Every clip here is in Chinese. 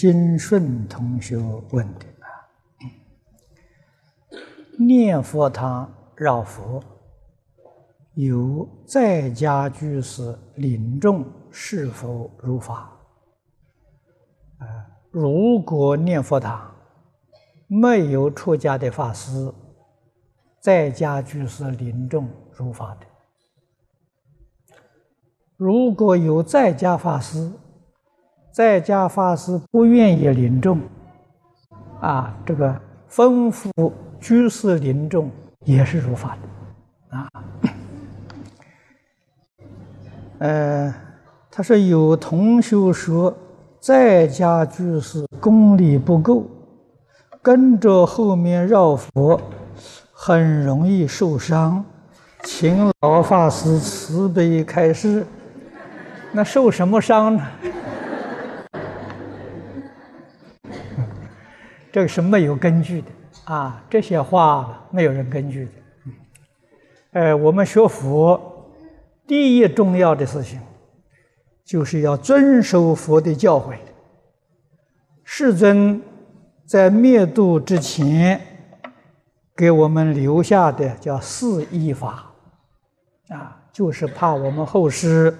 金顺同学问的啊。念佛堂绕佛，有在家居士领众是否如法？啊，如果念佛堂没有出家的法师，在家居士领众如法的；如果有在家法师，在家法师不愿意临众，啊，这个吩咐居士临众也是如法的，啊，呃，他说有同学说，在家居士功力不够，跟着后面绕佛，很容易受伤，请老法师慈悲开示，那受什么伤呢？这个是没有根据的啊！这些话没有人根据的。呃，我们学佛，第一重要的事情，就是要遵守佛的教诲。世尊在灭度之前，给我们留下的叫四依法，啊，就是怕我们后世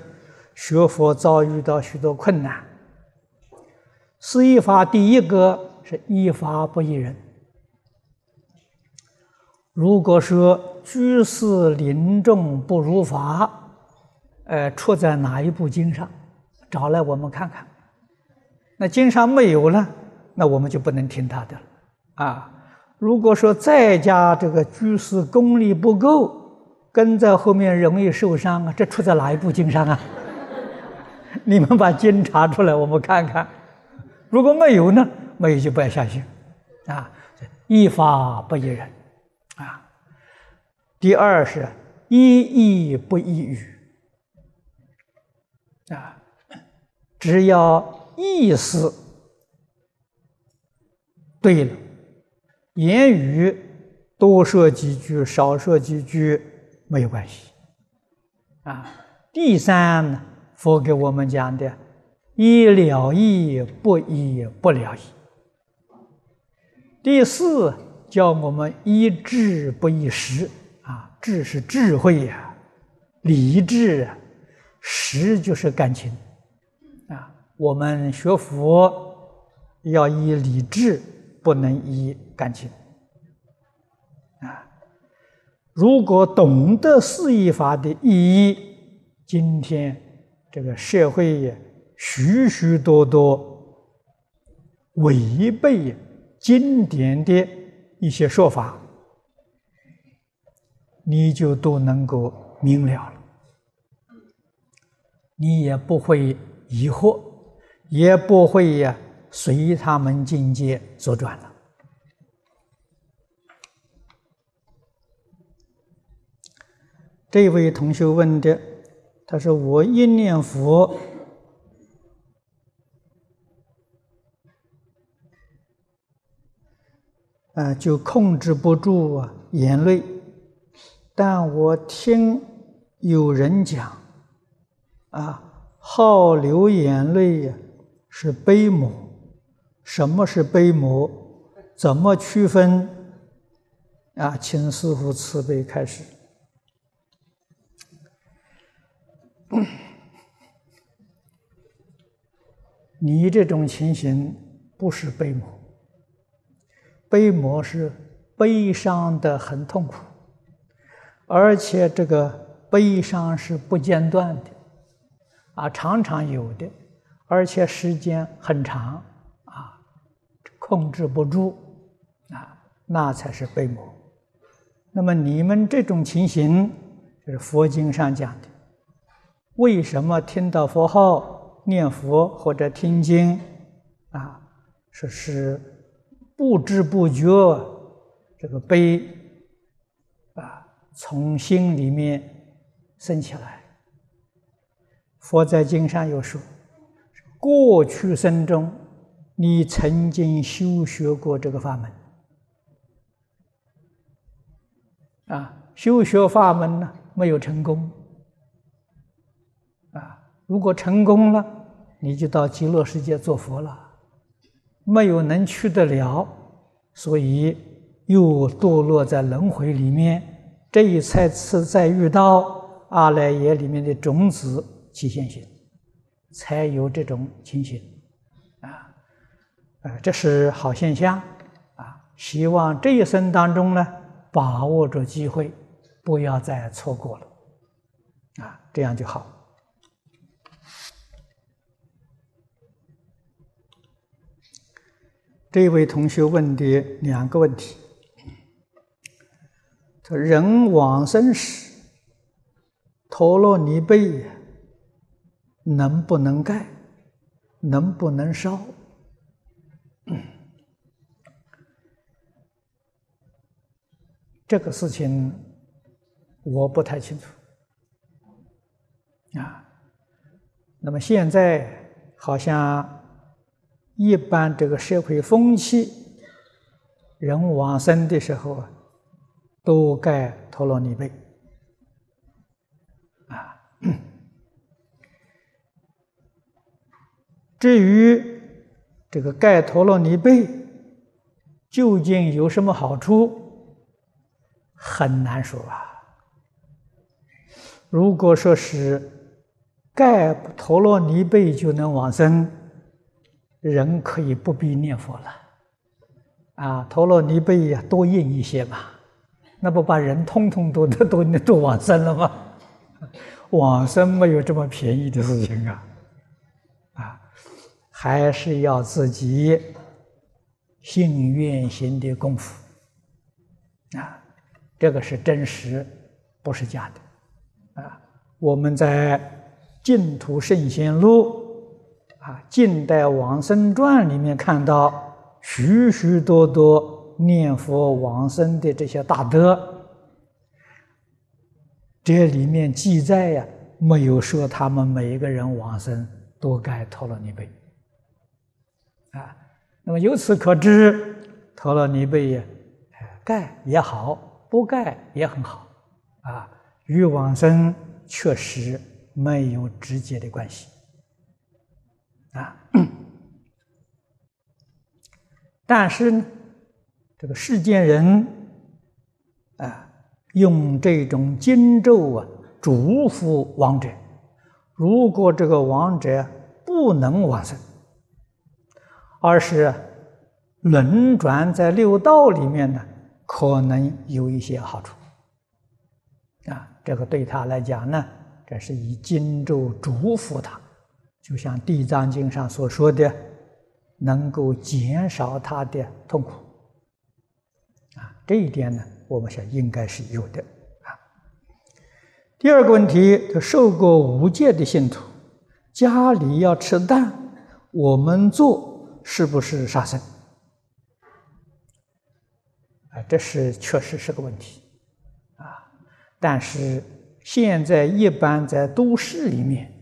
学佛遭遇到许多困难。四依法第一个。是依法不依人。如果说居士临众不如法，呃，出在哪一部经上？找来我们看看。那经上没有了，那我们就不能听他的了啊。如果说在家这个居士功力不够，跟在后面容易受伤啊，这出在哪一部经上啊？你们把经查出来，我们看看。如果没有呢？没有就不要相信，啊，依法不依人，啊。第二是依义不依语，啊，只要意思对了，言语多说几句少说几句没有关系，啊。第三呢，佛给我们讲的，依了义不依不了义。第四，叫我们依智不依识啊，智是智慧呀，理智，识就是感情啊。我们学佛要依理智，不能依感情啊。如果懂得四义法的意义，今天这个社会许许多多违背。经典的一些说法，你就都能够明了了，你也不会疑惑，也不会呀随他们境界左转了。这位同学问的，他说：“我一念佛。”啊，就控制不住啊眼泪。但我听有人讲，啊，好流眼泪呀是悲魔。什么是悲魔？怎么区分？啊，请师父慈悲开始。你这种情形不是悲魔。悲魔是悲伤的很痛苦，而且这个悲伤是不间断的，啊，常常有的，而且时间很长，啊，控制不住，啊，那才是悲魔。那么你们这种情形，就是佛经上讲的，为什么听到佛号念佛或者听经，啊，说是。不知不觉，这个悲啊，从心里面升起来。佛在经上有说，过去生中你曾经修学过这个法门啊，修学法门呢没有成功啊，如果成功了，你就到极乐世界做佛了。没有能去得了，所以又堕落在轮回里面。这一次次再遇到阿赖耶里面的种子起现行，才有这种情形。啊，啊，这是好现象。啊，希望这一生当中呢，把握着机会，不要再错过了。啊，这样就好。这位同学问的两个问题：人往生时，陀罗尼被能不能盖？能不能烧？这个事情我不太清楚。啊，那么现在好像。一般这个社会风气，人往生的时候啊，都盖陀罗尼被啊。至于这个盖陀罗尼被究竟有什么好处，很难说啊。如果说是盖陀罗尼被就能往生。人可以不必念佛了，啊，陀罗尼贝呀多印一些吧，那不把人通通都都都都往生了吗？往生没有这么便宜的事情啊，啊，还是要自己信愿行的功夫，啊，这个是真实，不是假的，啊，我们在《净土圣贤录》。啊，近代往生传里面看到许许多多念佛往生的这些大德，这里面记载呀，没有说他们每一个人往生都盖陀罗尼被。啊，那么由此可知，陀罗尼被呀，盖也好，不盖也很好，啊，与往生确实没有直接的关系。啊，但是呢，这个世间人啊，用这种经咒啊，嘱咐亡者，如果这个亡者不能往生，而是轮转在六道里面呢，可能有一些好处。啊，这个对他来讲呢，这是以经咒嘱咐他。就像《地藏经》上所说的，能够减少他的痛苦，啊，这一点呢，我们想应该是有的啊。第二个问题，受过无戒的信徒，家里要吃蛋，我们做是不是杀生？啊，这是确实是个问题啊。但是现在一般在都市里面。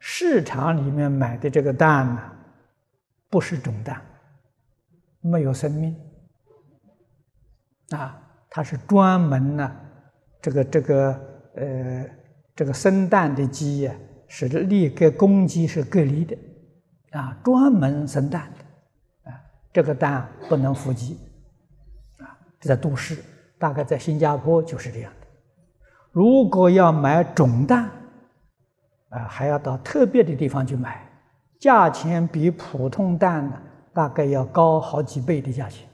市场里面买的这个蛋呢，不是种蛋，没有生命啊，它是专门呢，这个这个呃，这个生蛋的鸡呀，是立跟公鸡是隔离的啊，专门生蛋的啊，这个蛋不能孵鸡啊，在都市，大概在新加坡就是这样的。如果要买种蛋。啊，还要到特别的地方去买，价钱比普通蛋呢，大概要高好几倍的价钱。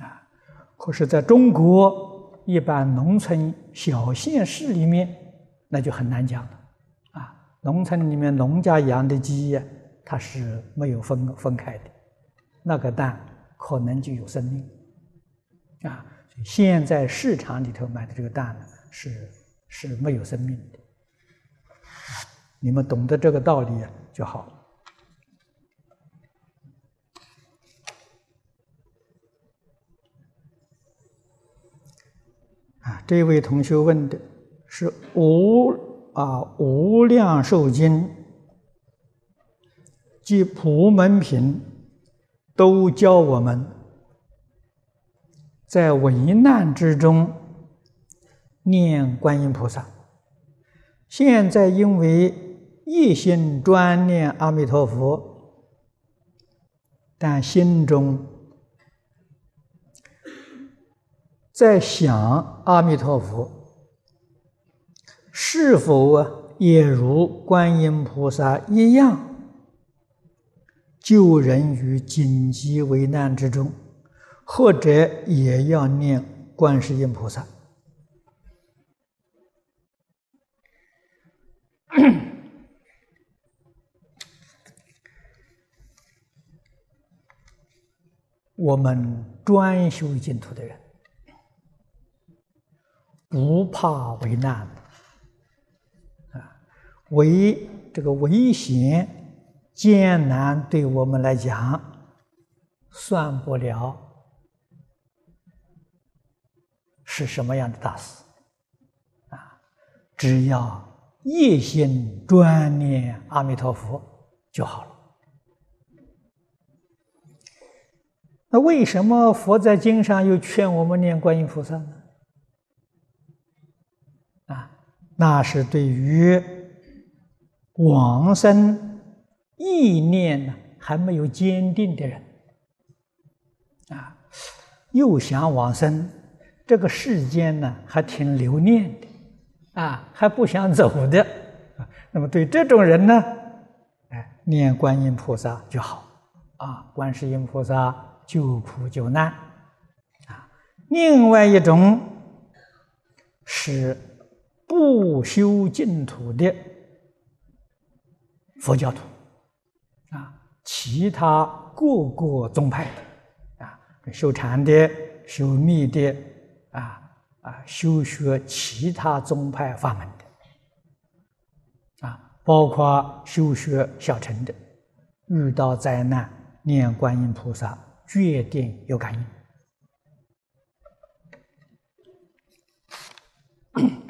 啊，可是在中国一般农村小县市里面，那就很难讲了。啊，农村里面农家养的鸡，它是没有分分开的，那个蛋可能就有生命。啊，现在市场里头买的这个蛋呢，是是没有生命的。你们懂得这个道理就好。啊，这位同学问的是无啊无量寿经及普门品，都教我们在危难之中念观音菩萨。现在因为一心专念阿弥陀佛，但心中在想阿弥陀佛，是否也如观音菩萨一样救人于紧急危难之中，或者也要念观世音菩萨？我们专修净土的人，不怕为难啊，危这个危险艰难，对我们来讲算不了是什么样的大事啊，只要一心专念阿弥陀佛就好了。那为什么佛在经上又劝我们念观音菩萨呢？啊，那是对于往生意念呢还没有坚定的人，啊，又想往生，这个世间呢还挺留念的，啊，还不想走的，那么对这种人呢，哎，念观音菩萨就好，啊，观世音菩萨。救苦救难，啊！另外一种是不修净土的佛教徒，啊，其他各个宗派的，啊，修禅的、修密的，啊啊，修学其他宗派法门的，啊，包括修学小乘的，遇到灾难念观音菩萨。决定有感应。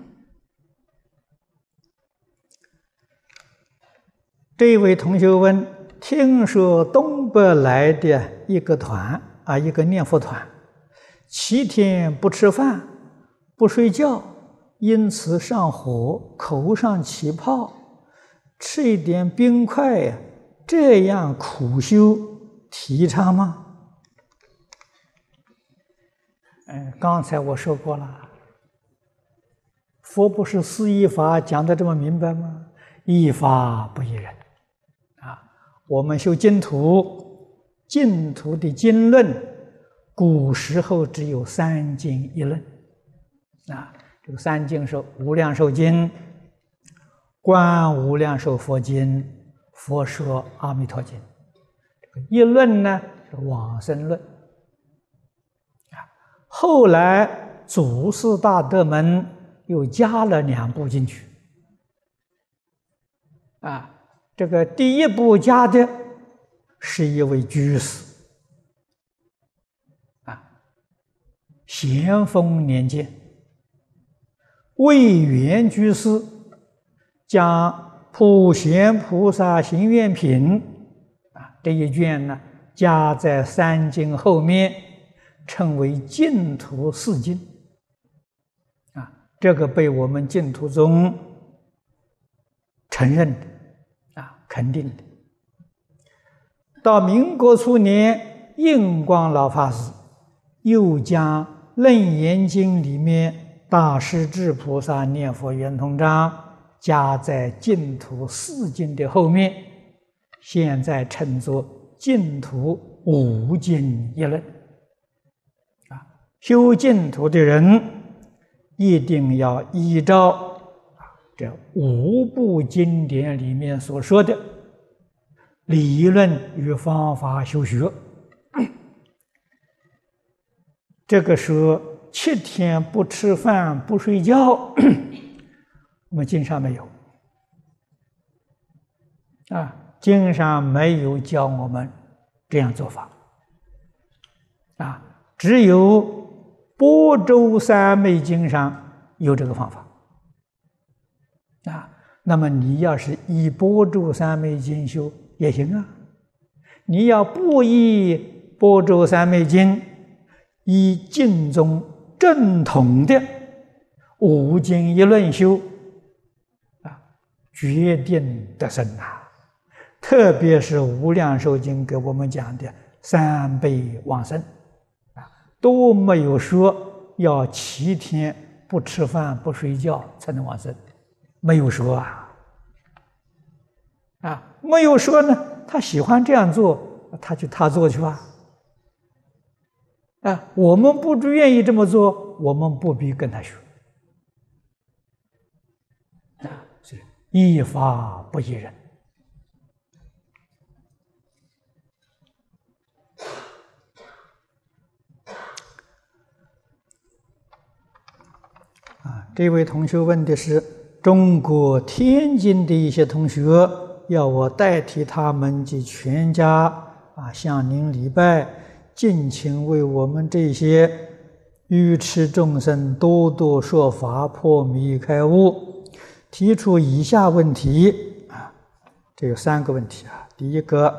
这位同学问：听说东北来的一个团啊，一个念佛团，七天不吃饭、不睡觉，因此上火、口上起泡，吃一点冰块，这样苦修提倡吗？嗯，刚才我说过了，佛不是四依法讲的这么明白吗？依法不依人，啊，我们修净土，净土的经论，古时候只有三经一论，啊，这个三经是《无量寿经》、《观无量寿佛经》、《佛说阿弥陀经》，这个一论呢是往生论。后来祖师大德们又加了两部进去，啊，这个第一部加的是一位居士，啊，咸丰年间，魏源居士将《普贤菩萨行愿品》啊这一卷呢加在三经后面。称为净土四经，啊，这个被我们净土宗承认的，啊，肯定的。到民国初年，印光老法师又将《楞严经》里面大势至菩萨念佛圆通章加在净土四经的后面，现在称作净土五经一论。修净土的人一定要依照啊这五部经典里面所说的理论与方法修学。这个说七天不吃饭不睡觉，我们经上没有啊，经上没有教我们这样做法啊，只有。波州三昧经上有这个方法啊，那么你要是以波州三昧经修也行啊。你要不依波州三昧经，以经中正统的五经一论修啊，决定得生啊！特别是《无量寿经》给我们讲的三倍往生，都没有说要七天不吃饭不睡觉才能往生，没有说啊，啊，没有说呢。他喜欢这样做，他就他做去吧。啊，我们不愿意这么做，我们不必跟他学。啊，是依法不依人。这位同学问的是中国天津的一些同学，要我代替他们及全家啊向您礼拜，敬请为我们这些愚痴众生多多说法，破迷开悟。提出以下问题啊，这有三个问题啊。第一个，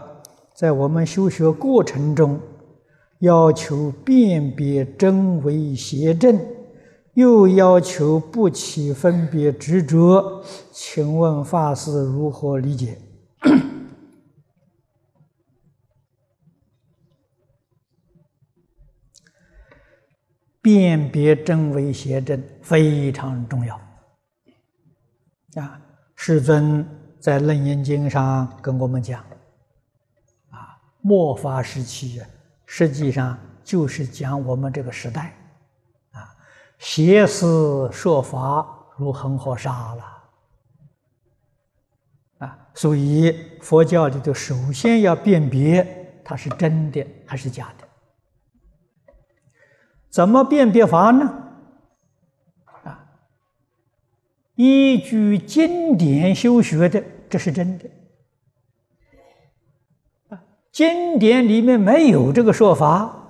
在我们修学过程中，要求辨别真伪邪正。又要求不起分别执着，请问法师如何理解？辨别真伪邪正非常重要。啊，世尊在《楞严经》上跟我们讲，啊，末法时期实际上就是讲我们这个时代。邪思说法如恒河沙了啊！所以佛教里头首先要辨别它是真的还是假的。怎么辨别法呢？啊，依据经典修学的，这是真的。经典里面没有这个说法，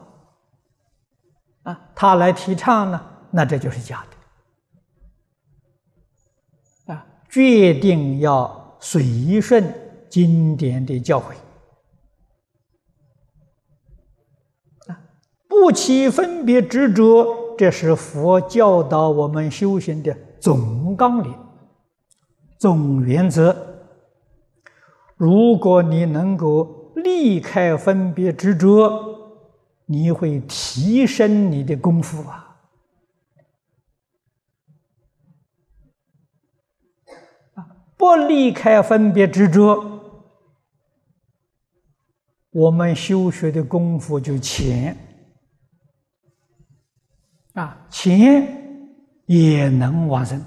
啊，他来提倡呢？那这就是假的啊！决定要随顺经典的教诲啊，不起分别执着，这是佛教导我们修行的总纲领、总原则。如果你能够离开分别执着，你会提升你的功夫啊！不离开分别执着，我们修学的功夫就浅啊，浅也能往生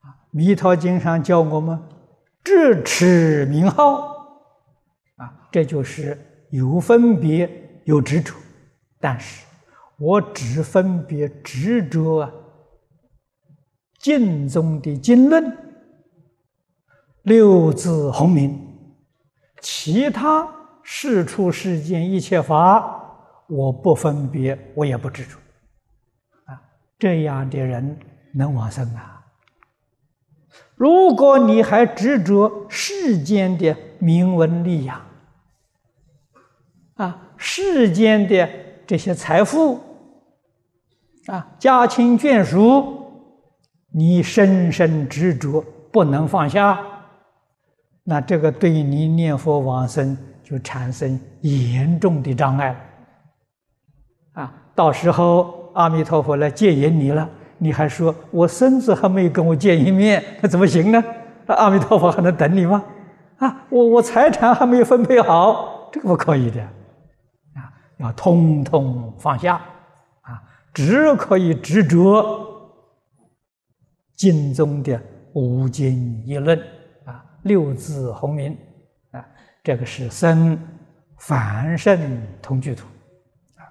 啊。《弥陀经》上教我们智持名号啊，这就是有分别有执着，但是我只分别执着啊。经中的经论、六字洪名，其他世出世间一切法，我不分别，我也不执着，啊，这样的人能往生啊？如果你还执着世间的名闻利养，啊，世间的这些财富，啊，家亲眷属。你深深执着不能放下，那这个对你念佛往生就产生严重的障碍了啊！到时候阿弥陀佛来接引你了，你还说我孙子还没有跟我见一面，那怎么行呢？那阿弥陀佛还能等你吗？啊，我我财产还没有分配好，这个不可以的啊！要通通放下啊，只可以执着。经中的五经一论啊，六字洪名啊，这个是生凡圣同居图啊。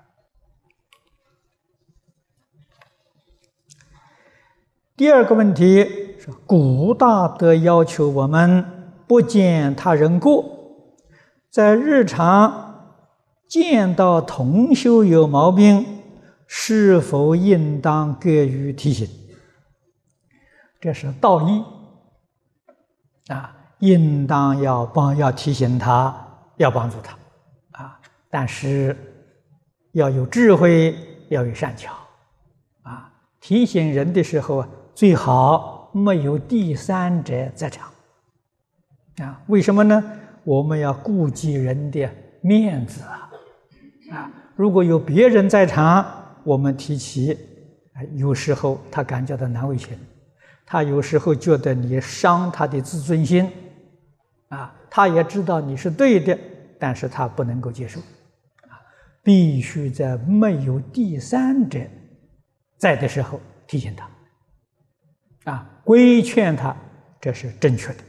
第二个问题是，古大德要求我们不见他人过，在日常见到同修有毛病，是否应当给予提醒？这是道义啊，应当要帮，要提醒他，要帮助他啊。但是要有智慧，要有善巧啊。提醒人的时候啊，最好没有第三者在场。啊，为什么呢？我们要顾及人的面子啊！啊，如果有别人在场，我们提起，有时候他感觉到难为情，他有时候觉得你伤他的自尊心，啊，他也知道你是对的，但是他不能够接受，啊，必须在没有第三者在的时候提醒他，啊，规劝他，这是正确的。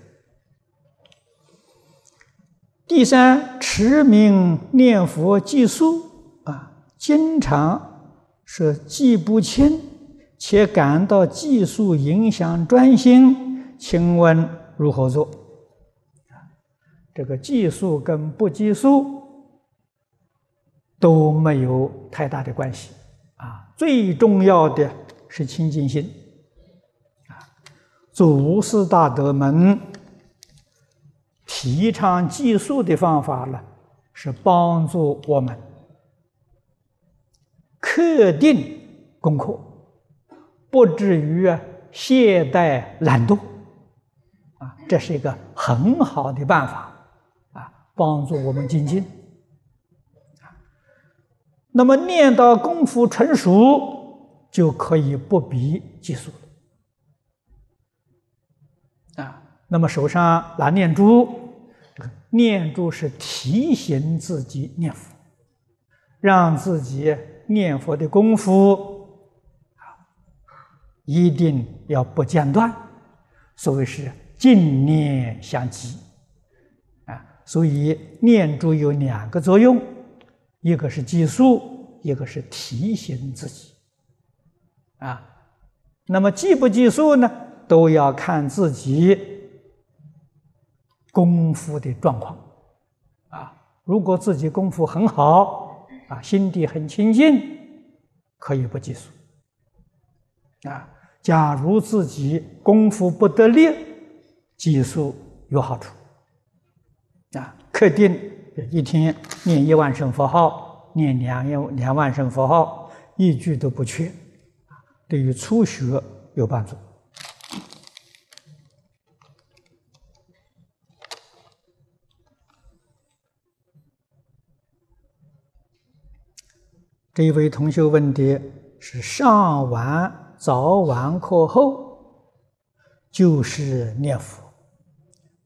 第三，持名念佛计数啊，经常是记不清，且感到计数影响专心，请问如何做？这个计数跟不计数都没有太大的关系啊。最重要的是清净心啊，祖师大德们。提倡计数的方法呢，是帮助我们克定功课，不至于懈怠懒惰，啊，这是一个很好的办法，啊，帮助我们精进。那么念到功夫成熟，就可以不必计数了，啊，那么手上拿念珠。念珠是提醒自己念佛，让自己念佛的功夫，一定要不间断。所谓是静念相继啊，所以念珠有两个作用，一个是计数，一个是提醒自己啊。那么计不计数呢，都要看自己。功夫的状况，啊，如果自己功夫很好，啊，心地很清净，可以不计数。啊，假如自己功夫不得力，计数有好处。啊，肯定一天念一万声佛号，念两两两万声佛号，一句都不缺，对于初学有帮助。这位同学问的是：上完早晚课后就是念佛，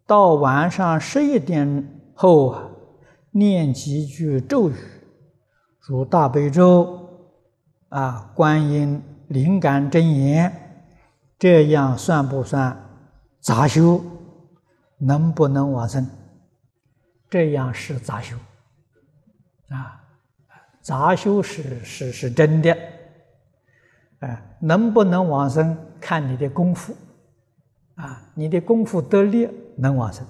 到晚上十一点后，念几句咒语，如大悲咒啊、观音灵感真言，这样算不算杂修？能不能往生？这样是杂修啊。杂修是是是真的，哎，能不能往生看你的功夫，啊，你的功夫得力能往生，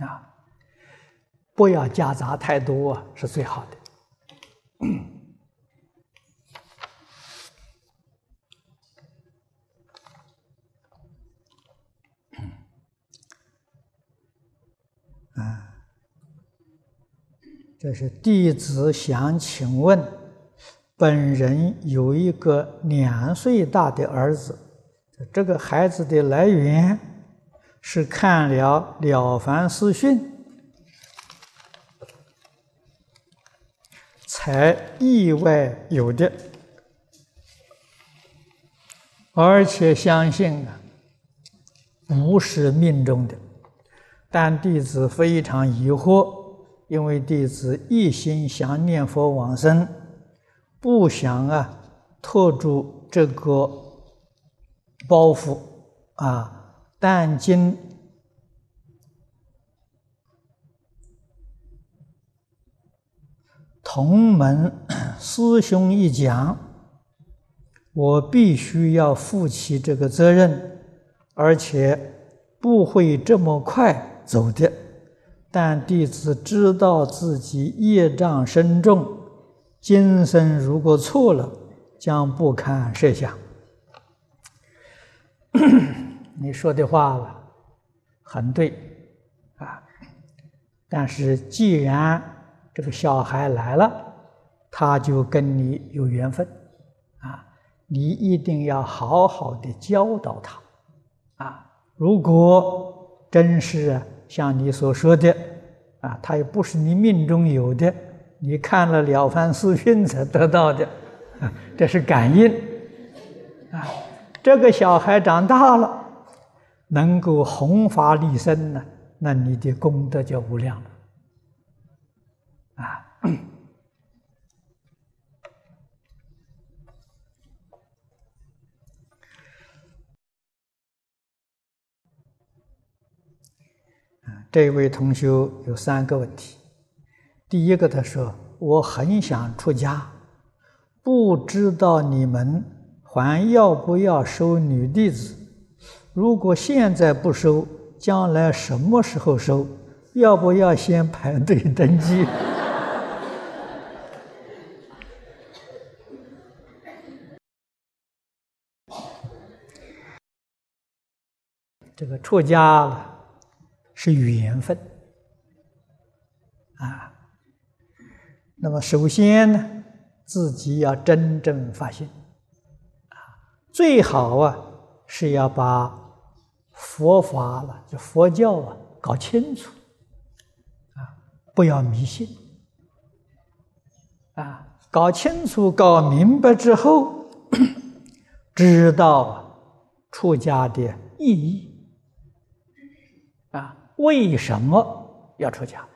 啊，不要夹杂太多啊是最好的。啊。这是弟子想请问，本人有一个两岁大的儿子，这个孩子的来源是看了《了凡四训》才意外有的，而且相信啊不是命中的，但弟子非常疑惑。因为弟子一心想念佛往生，不想啊拖住这个包袱啊，但经同门 师兄一讲，我必须要负起这个责任，而且不会这么快走的。但弟子知道自己业障深重，今生如果错了，将不堪设想。你说的话很对啊，但是既然这个小孩来了，他就跟你有缘分啊，你一定要好好的教导他，啊，如果真是像你所说的，啊，他也不是你命中有的，你看了《了凡四训》才得到的，这是感应，啊，这个小孩长大了，能够弘法利身呢，那你的功德就无量了，啊。这位同学有三个问题。第一个，他说：“我很想出家，不知道你们还要不要收女弟子？如果现在不收，将来什么时候收？要不要先排队登记？” 这个出家了。是缘分啊！那么首先呢，自己要真正发心啊，最好啊是要把佛法了，就佛教啊搞清楚啊，不要迷信啊，搞清楚、搞明白之后，知道出家的意义。啊为什么要出家？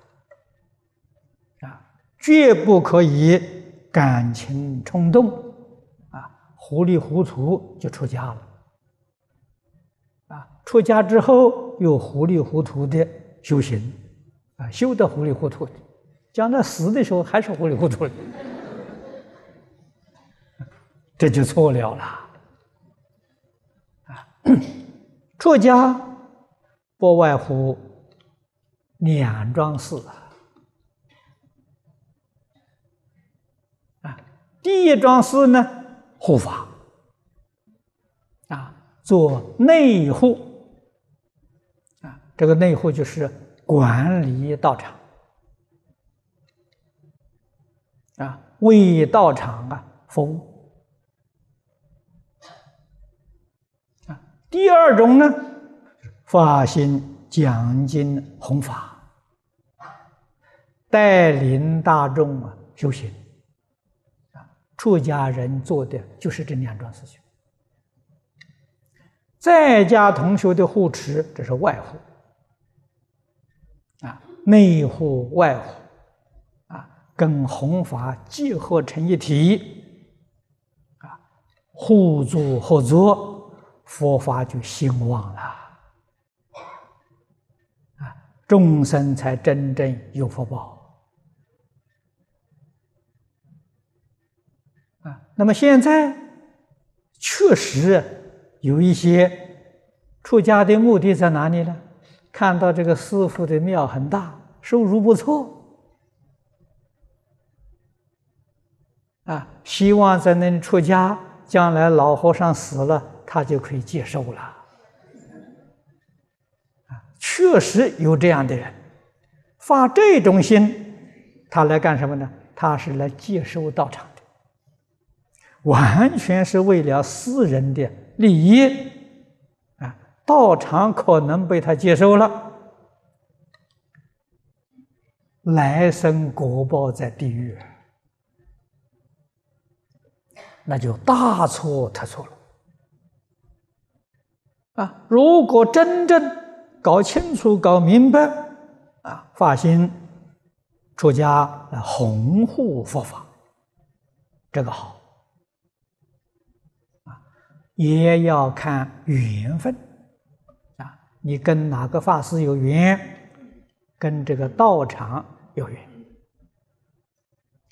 绝不可以感情冲动，啊，糊里糊涂就出家了，啊，出家之后又糊里糊涂的修行，啊，修得糊里糊涂的，将来死的时候还是糊里糊涂的，这就错了了，啊，出家不外乎。两桩事啊，第一桩事呢，护法啊，做内护啊，这个内护就是管理道场啊，为道场啊服务啊。第二种呢，发心。讲经弘法，带领大众啊修行，出家人做的就是这两桩事情。在家同学的护持，这是外护啊，内护外护啊，跟弘法结合成一体啊，互助合作，佛法就兴旺了啊。众生才真正有福报那么现在确实有一些出家的目的在哪里呢？看到这个师傅的庙很大，收入不错啊，希望在那里出家，将来老和尚死了，他就可以接受了。啊确实有这样的人，发这种心，他来干什么呢？他是来接收道场，完全是为了私人的利益啊！道场可能被他接收了，来生果报在地狱，那就大错特错了啊！如果真正搞清楚、搞明白，啊，发心出家来弘护佛法，这个好，也要看缘分，啊，你跟哪个法师有缘，跟这个道场有缘，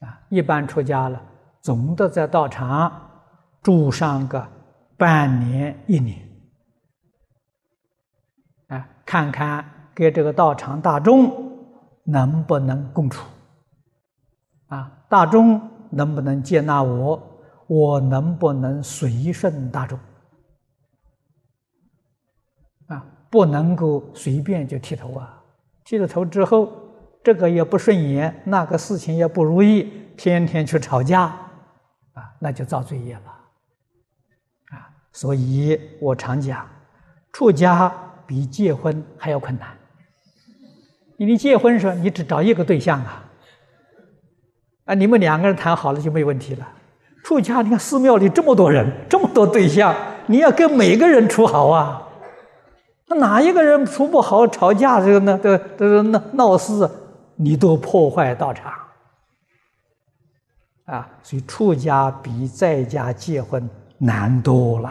啊，一般出家了，总得在道场住上个半年、一年。看看跟这个道场大众能不能共处，啊，大众能不能接纳我，我能不能随顺大众，啊，不能够随便就剃头啊，剃了头之后，这个也不顺眼，那个事情也不如意，天天去吵架，啊，那就造罪业了，所以我常讲，出家比结婚还要困难。你结婚时候，你只找一个对象啊，啊，你们两个人谈好了就没问题了。出家，你看寺庙里这么多人，这么多对象，你要跟每个人处好啊。那哪一个人处不好，吵架这个呢？这这闹闹事，你都破坏道场啊。所以出家比在家结婚难多了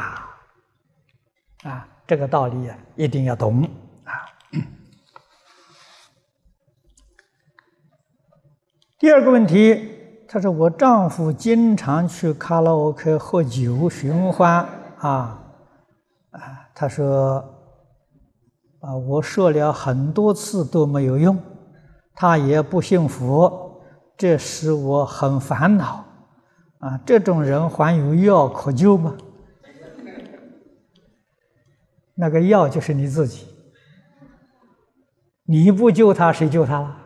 啊。这个道理啊，一定要懂啊。第二个问题，他说我丈夫经常去卡拉 OK 喝酒寻欢啊啊，他说啊，我说了很多次都没有用，他也不信佛，这使我很烦恼啊。这种人还有药可救吗？那个药就是你自己，你不救他，谁救他了？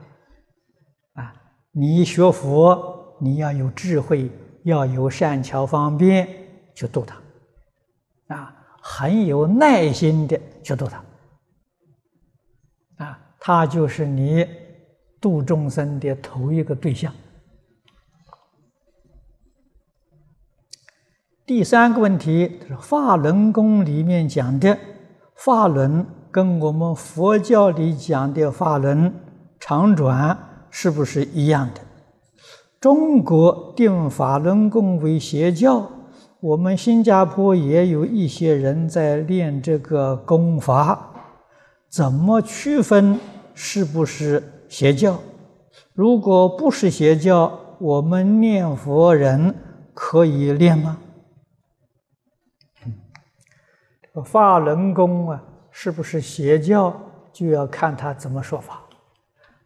你学佛，你要有智慧，要有善巧方便去度他，啊，很有耐心的去度他，啊，他就是你度众生的头一个对象。第三个问题是法轮功里面讲的法轮，跟我们佛教里讲的法轮长转。是不是一样的？中国定法轮功为邪教，我们新加坡也有一些人在练这个功法，怎么区分是不是邪教？如果不是邪教，我们念佛人可以练吗？法轮功啊，是不是邪教，就要看他怎么说法。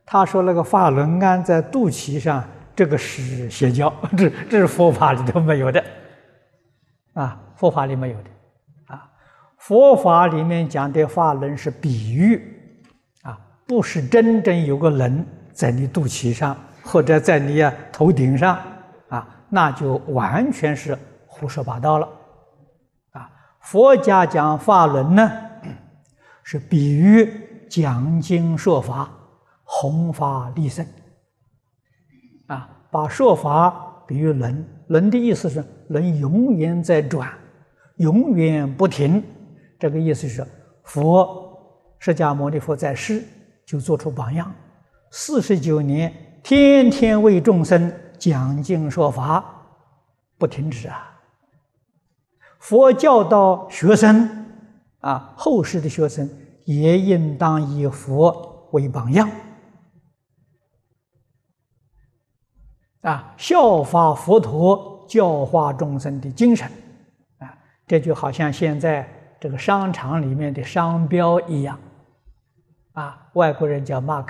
他说：“那个法轮安在肚脐上，这个是邪教，这这是佛法里头没有的，啊，佛法里没有的，啊，佛法里面讲的法轮是比喻，啊，不是真正有个人在你肚脐上或者在你啊头顶上，啊，那就完全是胡说八道了，啊，佛家讲法轮呢，是比喻讲经说法。”弘法利生，把说法比喻轮，轮的意思是轮永远在转，永远不停。这个意思是佛释迦牟尼佛在世就做出榜样，四十九年天天为众生讲经说法，不停止啊。佛教导学生啊，后世的学生也应当以佛为榜样。啊，效法佛陀教化众生的精神，啊，这就好像现在这个商场里面的商标一样，啊，外国人叫 mark，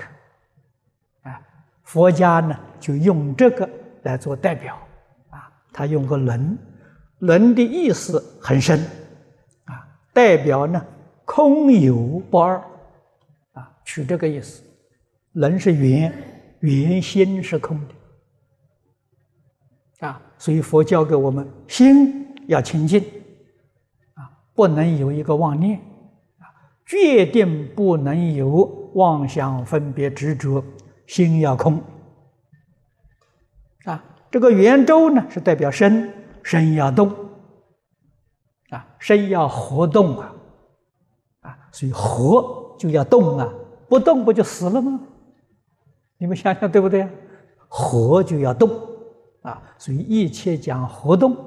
啊，佛家呢就用这个来做代表，啊，他用个轮，轮的意思很深，啊，代表呢空有不二，啊，取这个意思，轮是圆，圆心是空的。啊，所以佛教给我们心要清净，啊，不能有一个妄念，啊，决定不能有妄想分别执着，心要空。啊，这个圆周呢是代表身，身要动，啊，身要活动啊，啊，所以活就要动啊，不动不就死了吗？你们想想对不对？活就要动。啊，所以一切讲活动，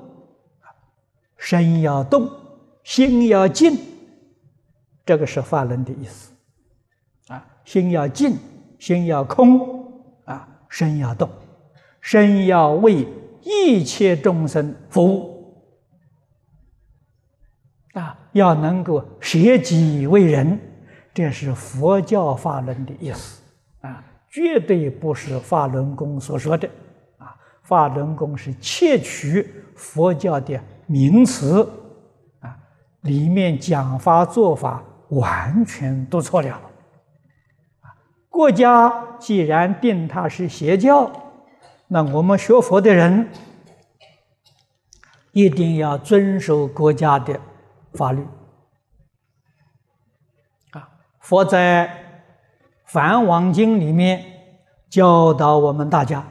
身要动，心要静，这个是法轮的意思。啊，心要静，心要空，啊，身要动，身要为一切众生服务，啊，要能够舍己为人，这是佛教法轮的意思。啊，绝对不是法轮功所说的。法轮功是窃取佛教的名词啊，里面讲法做法完全都错了。国家既然定它是邪教，那我们学佛的人一定要遵守国家的法律。啊，佛在《梵王经》里面教导我们大家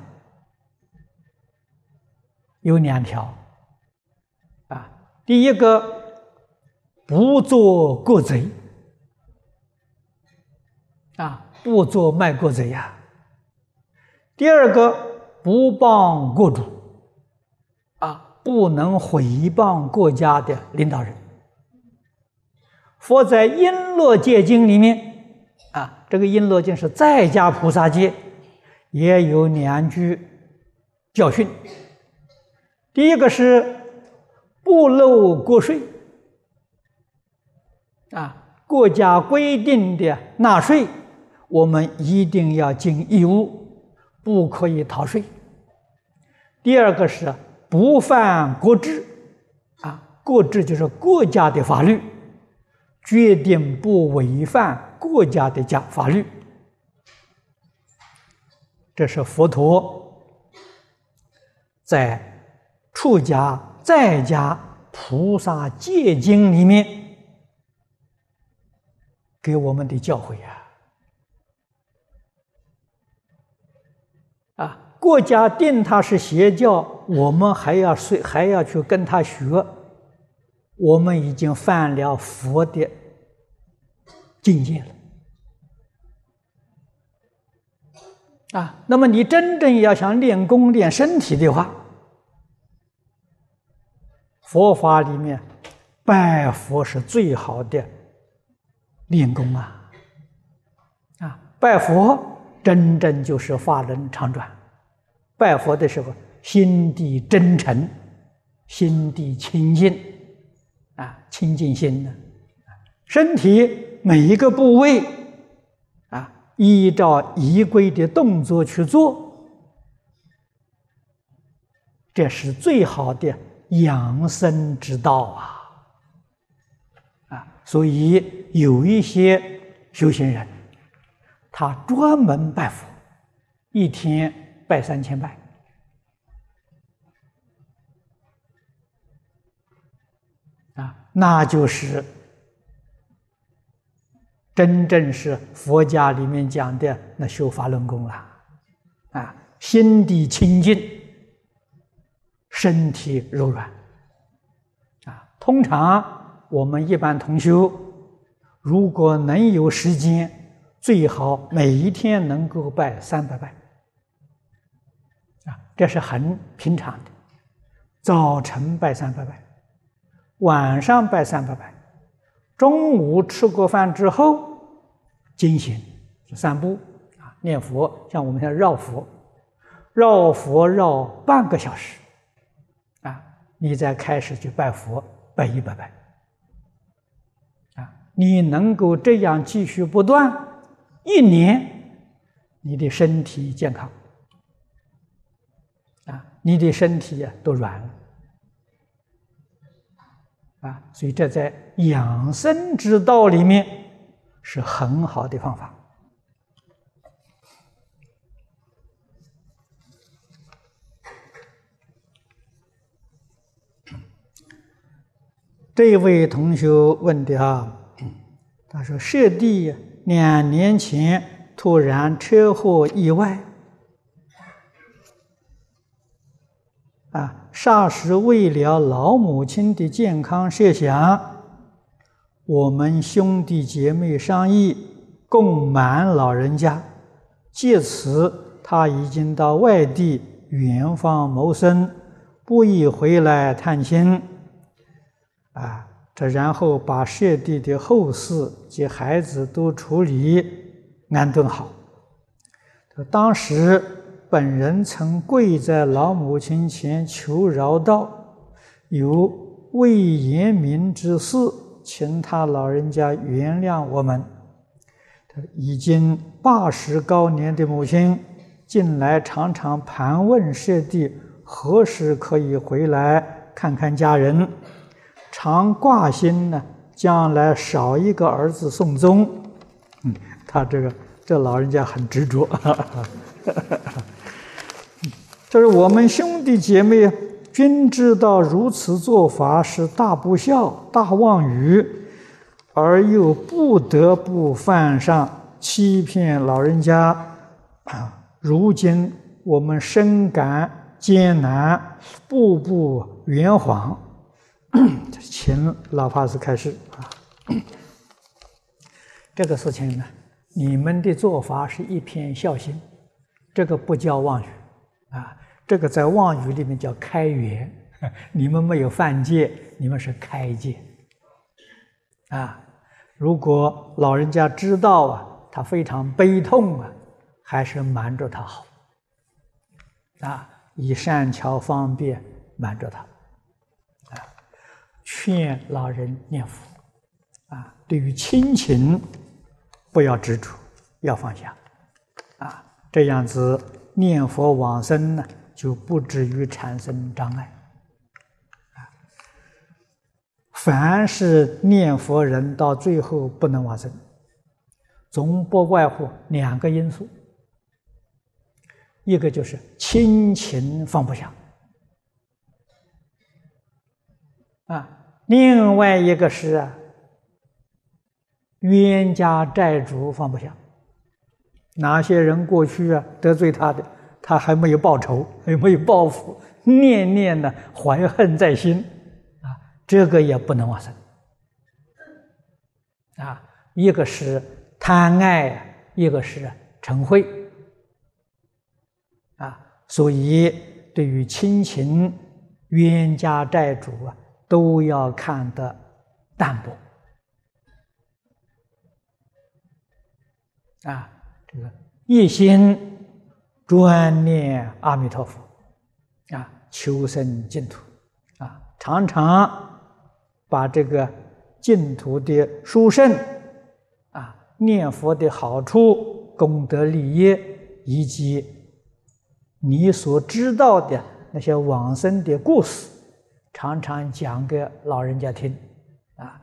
有两条。啊，第一个不做国贼。啊，不做卖国贼呀。第二个，不帮国主，啊，不能毁谤国家的领导人。佛在《璎珞戒经》里面，啊，这个璎珞经是在家菩萨戒，也有两句教训。第一个是不漏国税，啊，国家规定的纳税。我们一定要尽义务，不可以逃税。第二个是不犯国制，啊，国制就是国家的法律，决定不违反国家的家法律。这是佛陀在出家在家菩萨戒经里面给我们的教诲呀。啊，国家定他是邪教，我们还要睡还要去跟他学，我们已经犯了佛的境界了。啊，那么你真正要想练功练身体的话，佛法里面拜佛是最好的练功啊！啊，拜佛。真正就是法轮常转，拜佛的时候，心地真诚，心地清净，啊，清净心呢，身体每一个部位，啊，依照仪规的动作去做，这是最好的养生之道啊！啊，所以有一些修行人。他专门拜佛，一天拜三千拜，啊，那就是真正是佛家里面讲的那修法轮功了，啊，心地清净，身体柔软，啊，通常我们一般同修，如果能有时间。最好每一天能够拜三百拜，啊，这是很平常的。早晨拜三百拜，晚上拜三百拜，中午吃过饭之后，进行散步啊，念佛，像我们现在绕佛，绕佛绕半个小时，你再开始去拜佛，拜一百拜，啊，你能够这样继续不断。一年，你的身体健康啊，你的身体呀都软了啊，所以这在养生之道里面是很好的方法。这位同学问的啊，他说：“舍弟。”两年前突然车祸意外，啊，霎时为了老母亲的健康设想，我们兄弟姐妹商议供满老人家，借此他已经到外地远方谋生，不宜回来探亲，啊。这然后把舍弟的后事及孩子都处理安顿好。当时本人曾跪在老母亲前求饶道：“有未言明之事，请他老人家原谅我们。”已经八十高年的母亲，近来常常盘问舍弟何时可以回来看看家人。常挂心呢，将来少一个儿子送终。嗯，他这个这老人家很执着。这是我们兄弟姐妹均知道如此做法是大不孝、大妄语，而又不得不犯上欺骗老人家。啊，如今我们深感艰难，步步圆谎，请老法师开示啊。这个事情呢，你们的做法是一片孝心，这个不叫妄语啊。这个在妄语里面叫开源，你们没有犯戒，你们是开戒啊。如果老人家知道啊，他非常悲痛啊，还是瞒着他好啊，以善巧方便瞒着他，劝老人念佛啊。对于亲情，不要执着，要放下啊，这样子念佛往生呢。就不至于产生障碍啊！凡是念佛人到最后不能往生，总不外乎两个因素：一个就是亲情放不下啊，另外一个是，冤家债主放不下。哪些人过去啊得罪他的？他还没有报仇，还没有报复，念念呢怀恨在心，啊，这个也不能往生。啊，一个是贪爱，一个是嗔恚，啊，所以对于亲情、冤家债主啊，都要看得淡薄。啊，这个一心。专念阿弥陀佛，啊，求生净土，啊，常常把这个净土的殊胜，啊，念佛的好处、功德利益，以及你所知道的那些往生的故事，常常讲给老人家听，啊，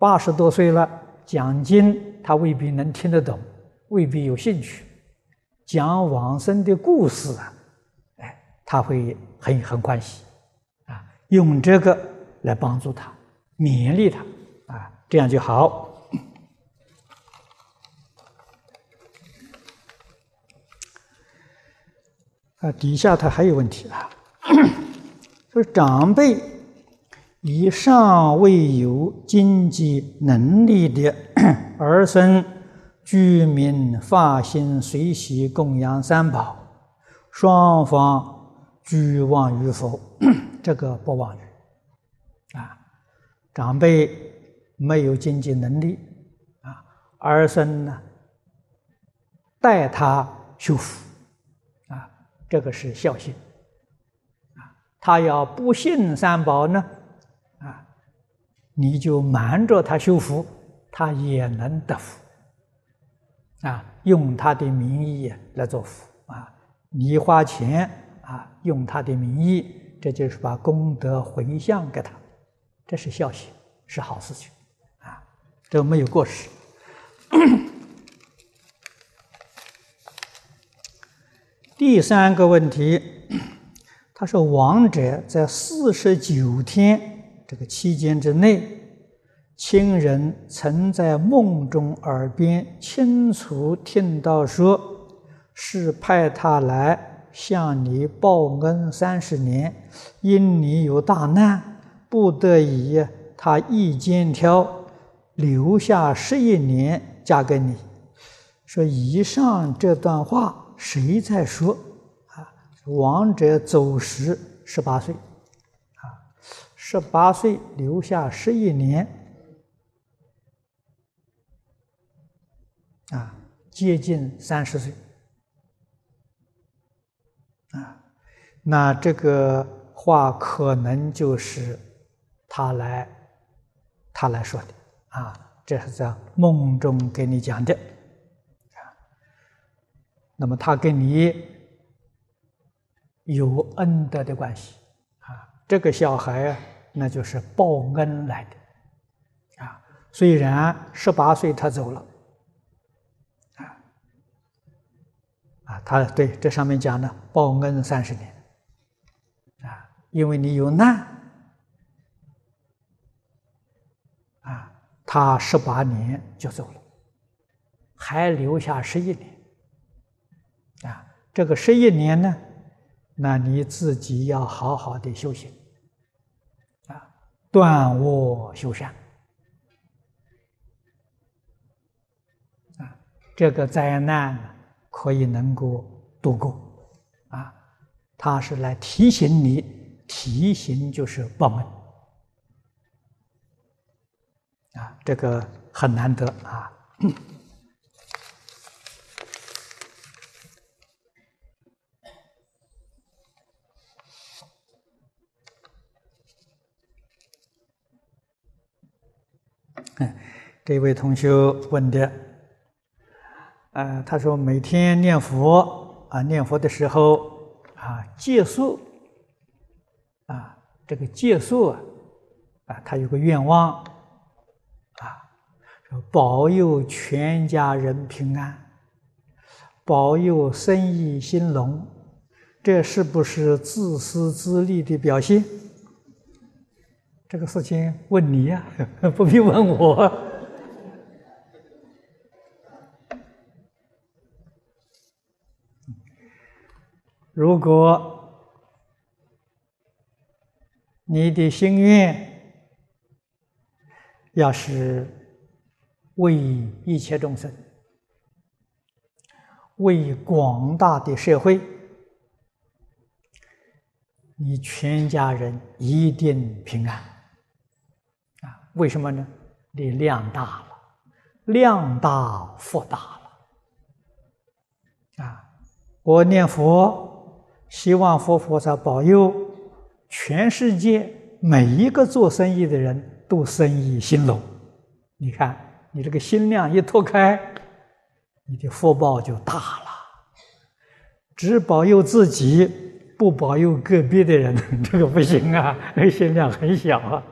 八十多岁了，讲经他未必能听得懂，未必有兴趣。讲往生的故事啊，哎，他会很很欢喜，啊，用这个来帮助他，勉励他，啊，这样就好。啊，底下他还有问题啊，说长辈以尚未有经济能力的 儿孙。居民发心随喜供养三宝，双方俱望于否，这个不妄语啊。长辈没有经济能力啊，儿孙呢代他修福啊，这个是孝心啊。他要不信三宝呢，你就瞒着他修福，他也能得福。啊，用他的名义来做福啊！你花钱啊，用他的名义，这就是把功德回向给他，这是孝心，是好事情啊！这没有过失。第三个问题，他说亡者在四十九天这个期间之内。亲人曾在梦中耳边清楚听到说：“是派他来向你报恩三十年，因你有大难，不得已他一肩挑，留下十一年嫁给你。”说以上这段话谁在说？啊，亡者走时十八岁，十八岁留下十一年。啊，接近三十岁，啊，那这个话可能就是他来，他来说的。啊，这是在梦中给你讲的，啊，那么他跟你有恩德的关系，啊，这个小孩啊，那就是报恩来的，啊，虽然十八岁他走了。啊，啊他对这上面讲的报恩三十年，啊，因为你有难啊，他十八年就走了，还留下十一年啊。这个十一年呢，那你自己要好好的修行，断恶修善啊，这个灾难可以能够度过啊。他是来提醒你。提醒就是报恩啊，这个很难得啊。这位同学问的，呃，他说每天念佛啊，念佛的时候啊，借宿。啊，这个借宿啊，啊，他有个愿望，啊，保佑全家人平安，保佑生意兴隆，这是不是自私自利的表现？这个事情问你呀，不必问我。如果。你的心愿要是为一切众生，为广大的社会，你全家人一定平安！为什么呢？你量大了，量大福大了啊！我念佛，希望佛菩萨保佑。全世界每一个做生意的人都生意兴隆，你看你这个心量一拓开，你的福报就大了。只保佑自己，不保佑个别的人，这个不行啊！心量很小啊，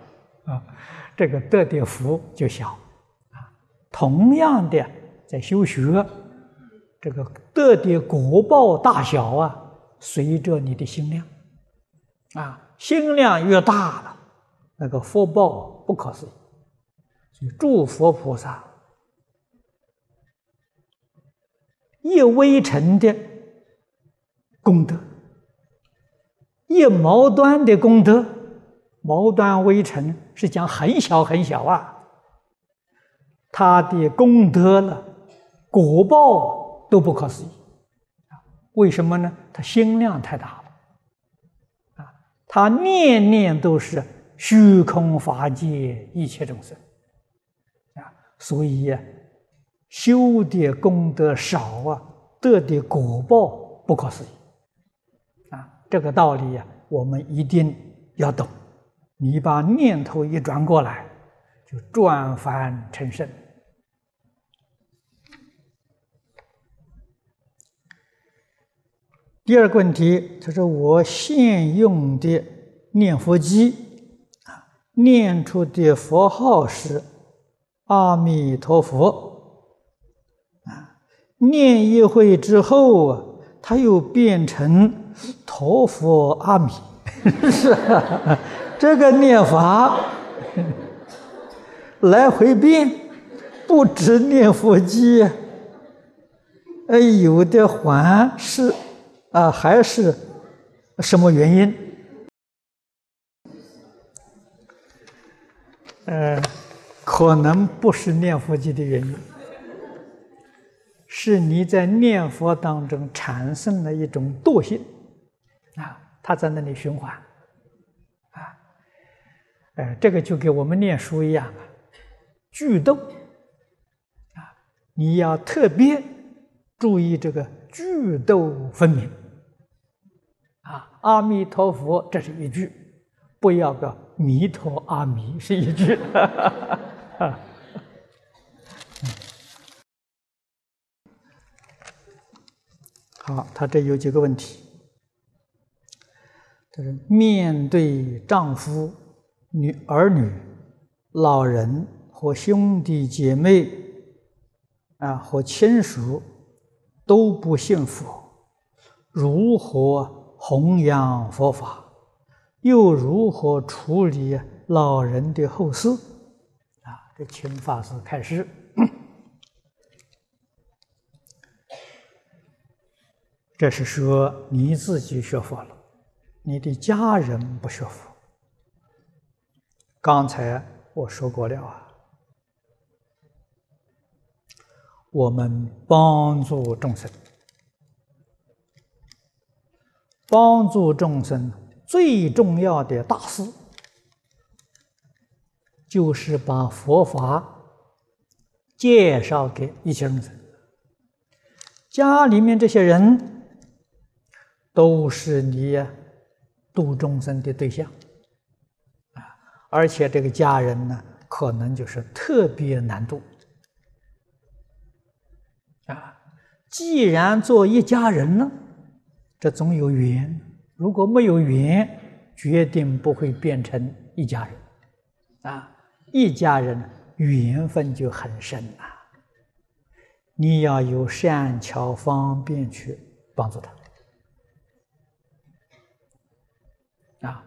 啊，这个得的福就小啊。同样的，在修学，这个得的果报大小啊，随着你的心量啊。心量越大了，那个福报不可思议。所以，诸佛菩萨一微尘的功德，一毛端的功德，毛端微尘是讲很小很小啊，他的功德呢，果报都不可思议。为什么呢？他心量太大了。啊他念念都是虚空法界一切众生啊，所以修的功德少啊，得的果报不可思议啊。这个道理呀，我们一定要懂。你把念头一转过来，就转凡成圣。第二个问题，他说：“我现用的念佛机啊，念出的佛号是阿弥陀佛啊，念一会之后啊，他又变成陀佛阿弥，是啊，这个念法 来回变，不止念佛机，哎，有的还是。”啊，还是什么原因？呃，可能不是念佛机的原因，是你在念佛当中产生了一种惰性，啊，它在那里循环，哎，这个就跟我们念书一样啊，句读，啊，你要特别注意这个句读分明。啊，阿弥陀佛，这是一句，不要个弥陀阿弥是一句。好，他这有几个问题，就是面对丈夫、女儿女、老人和兄弟姐妹啊，和亲属都不信佛，如何？弘扬佛法，又如何处理老人的后事？啊，这请法师开始。这是说你自己学佛了，你的家人不学佛。刚才我说过了啊，我们帮助众生，帮助众生最重要的大事，就是把佛法介绍给一切众生。家里面这些人。都是你度众生的对象，而且这个家人呢，可能就是特别难度啊。既然做一家人了，这总有缘；如果没有缘，决定不会变成一家人啊。一家人缘分就很深啊，你要有善巧方便去帮助他啊。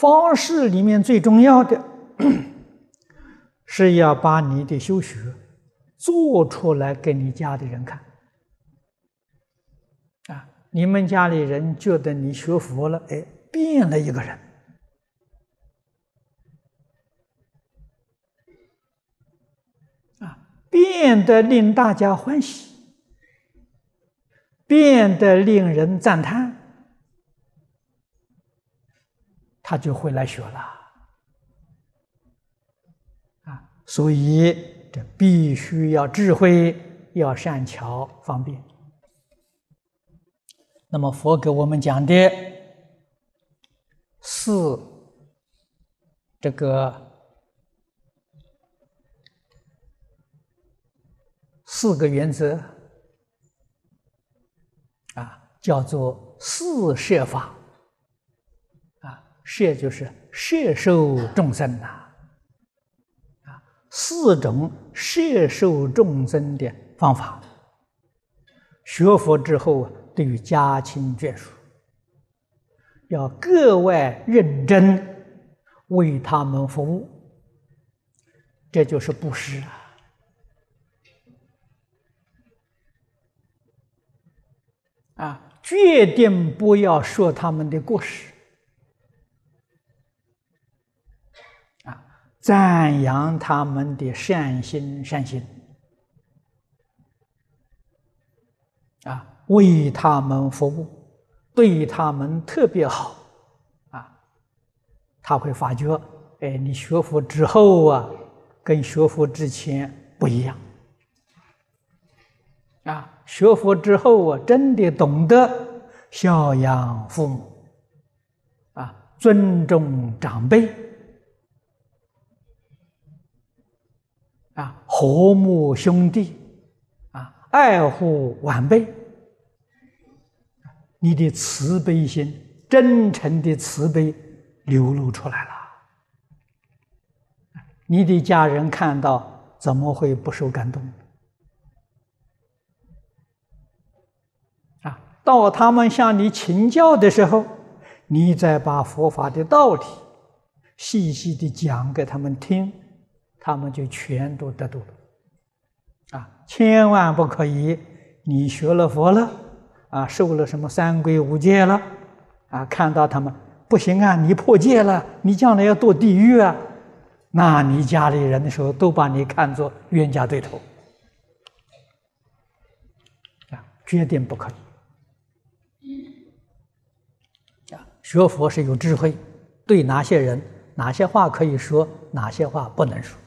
方式里面最重要的，是要把你的修学做出来给你家的人看。啊，你们家里人觉得你学佛了，哎，变了一个人，啊，变得令大家欢喜，变得令人赞叹。他就会来学了，啊，所以这必须要智慧，要善巧方便。那么佛给我们讲的四这个四个原则啊，叫做四摄法。摄就是摄受众生呐，啊，四种摄受众生的方法。学佛之后，对于家亲眷属，要格外认真为他们服务，这就是布施啊！啊，决定不要说他们的过失。赞扬他们的善心善行，啊，为他们服务，对他们特别好，啊，他会发觉，哎，你学佛之后啊，跟学佛之前不一样，啊，学佛之后啊，真的懂得孝养父母，啊，尊重长辈。啊，和睦兄弟，啊，爱护晚辈，你的慈悲心、真诚的慈悲流露出来了。你的家人看到，怎么会不受感动？啊，到他们向你请教的时候，你再把佛法的道理细细的讲给他们听。他们就全都得度了，啊，千万不可以！你学了佛了，啊，受了什么三规五戒了，啊，看到他们不行啊，你破戒了，你将来要堕地狱啊，那你家里人的时候都把你看作冤家对头，啊，决定不可以！啊，学佛是有智慧，对哪些人、哪些话可以说，哪些话不能说。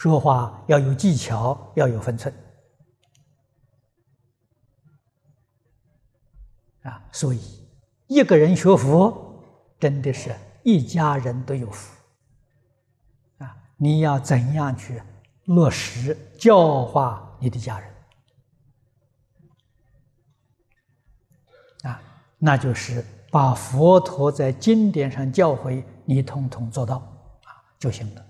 说话要有技巧，要有分寸啊！所以一个人学佛，真的是一家人都有福啊！你要怎样去落实教化你的家人啊？那就是把佛陀在经典上教诲你，统统做到啊就行了。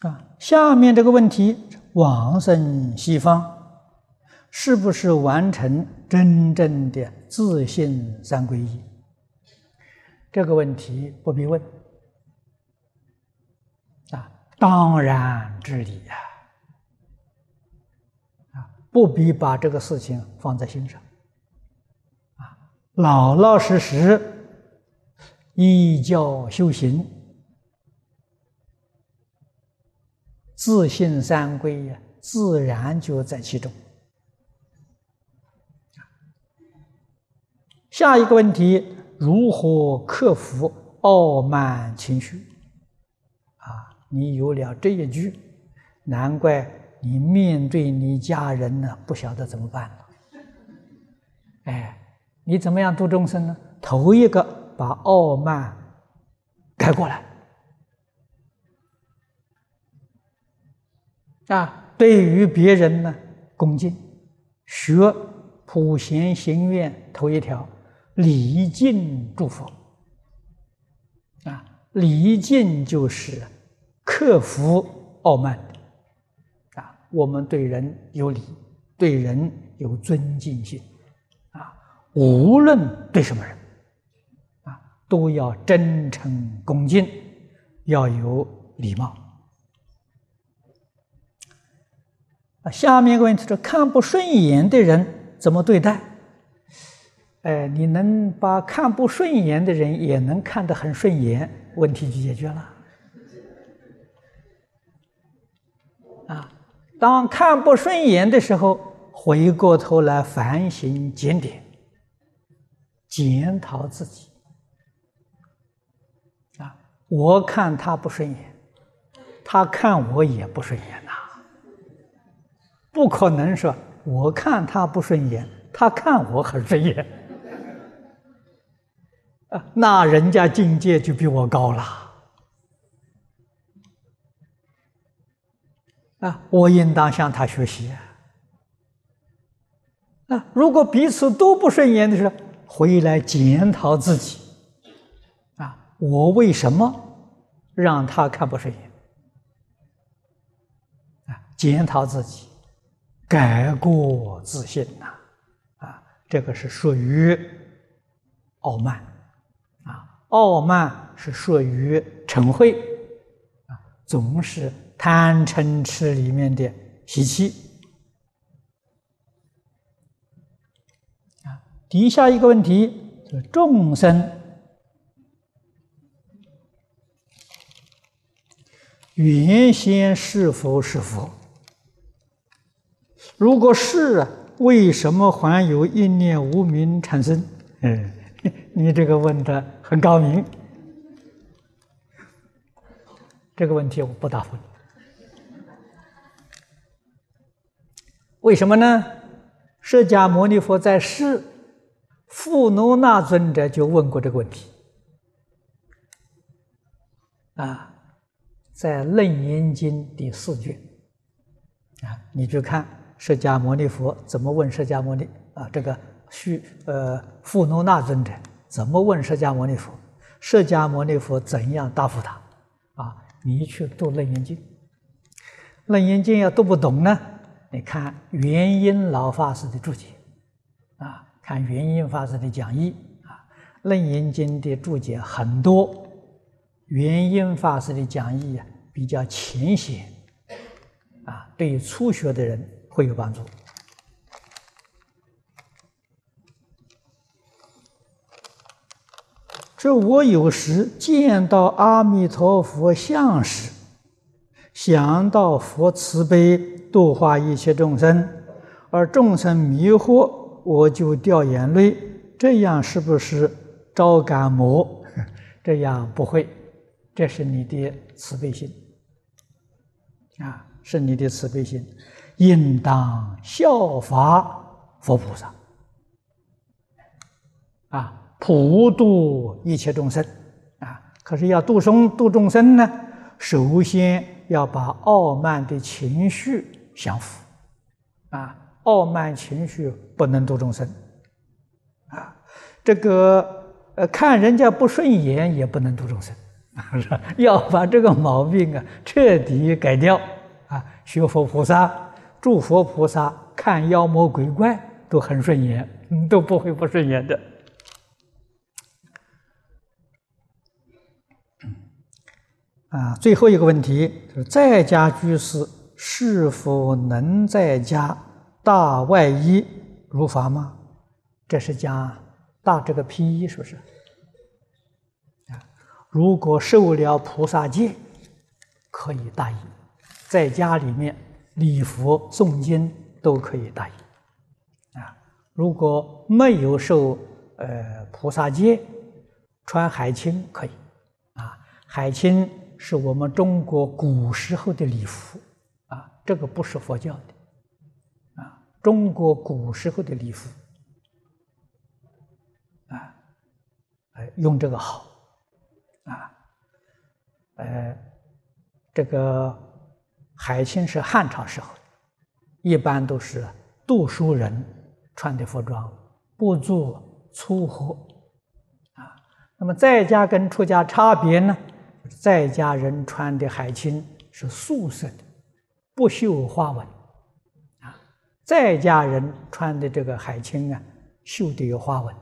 啊，下面这个问题，往生西方是不是完成真正的自信三皈依？这个问题不必问啊，当然之理呀！啊，不必把这个事情放在心上啊，老老实实依教修行，自信三归呀，自然就在其中。下一个问题：如何克服傲慢情绪？啊，你有了这一句，难怪你面对你家人呢，不晓得怎么办了。哎，你怎么样度众生呢？头一个把傲慢改过来。啊，对于别人呢，恭敬，学普贤行愿头一条。礼敬诸佛啊，礼敬就是克服傲慢啊。我们对人有礼，对人有尊敬心啊。无论对什么人啊，都要真诚恭敬，要有礼貌下面一个问题是：看不顺眼的人怎么对待？哎，你能把看不顺眼的人也能看得很顺眼，问题就解决了。啊，当看不顺眼的时候，回过头来反省检点，检讨自己。啊，我看他不顺眼，他看我也不顺眼，不可能说我看他不顺眼，他看我很顺眼。啊，那人家境界就比我高了。啊，我应当向他学习啊。如果彼此都不顺眼的时候，回来检讨自己。啊，我为什么让他看不顺眼？啊，检讨自己，改过自新呐。啊，这个是属于傲慢。啊傲慢是属于嗔恚，啊，总是贪嗔痴里面的习气。啊，底下一个问题是众生原先是否是佛？如果是，为什么还有一念无名产生？嗯。你这个问的很高明，这个问题我不答复你。为什么呢？释迦牟尼佛在世，富奴那尊者就问过这个问题。啊，在《楞严经》第四卷，啊，你去看释迦牟尼佛怎么问释迦牟尼啊，这个须呃富罗那尊者。怎么问释迦牟尼佛？释迦牟尼佛怎样答复他？啊，你去读《楞严经》，《楞严经》要读不懂呢？你看元音老法师的注解，啊，看元音法师的讲义，啊，《楞严经》的注解很多，元音法师的讲义啊比较浅显，啊，对于初学的人会有帮助。这我有时见到阿弥陀佛像时，想到佛慈悲度化一切众生，而众生迷惑，我就掉眼泪。这样是不是招感魔？这样不会，这是你的慈悲心啊，是你的慈悲心，应当效法佛菩萨啊。普度一切众生，啊！可是要度生度众生呢，首先要把傲慢的情绪降服，啊！傲慢情绪不能度众生，啊！这个呃，看人家不顺眼也不能度众生，啊？要把这个毛病啊彻底改掉，啊！学佛菩萨诸佛菩萨看妖魔鬼怪都很顺眼，都不会不顺眼的。啊，最后一个问题就是在家居士是否能在家大外衣如法吗？这是讲大这个披衣，是不是？如果受了菩萨戒，可以大衣，在家里面礼佛诵经都可以大衣。啊，如果没有受呃菩萨戒，穿海青可以。啊，海青。是我们中国古时候的礼服，啊，这个不是佛教的，啊，中国古时候的礼服，啊，哎，用这个好，啊，呃，这个海青是汉朝时候，一般都是读书人穿的服装，不做粗活，啊，那么在家跟出家差别呢？在家人穿的海青是素色的，不绣花纹，啊，在家人穿的这个海青啊，绣的有花纹，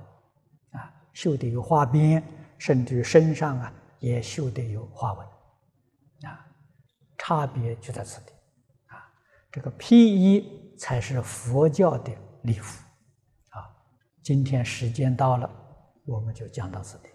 啊，绣的有花边，甚至身上啊也绣的有花纹，差别就在此地，啊，这个披衣才是佛教的礼服，啊，今天时间到了，我们就讲到此地。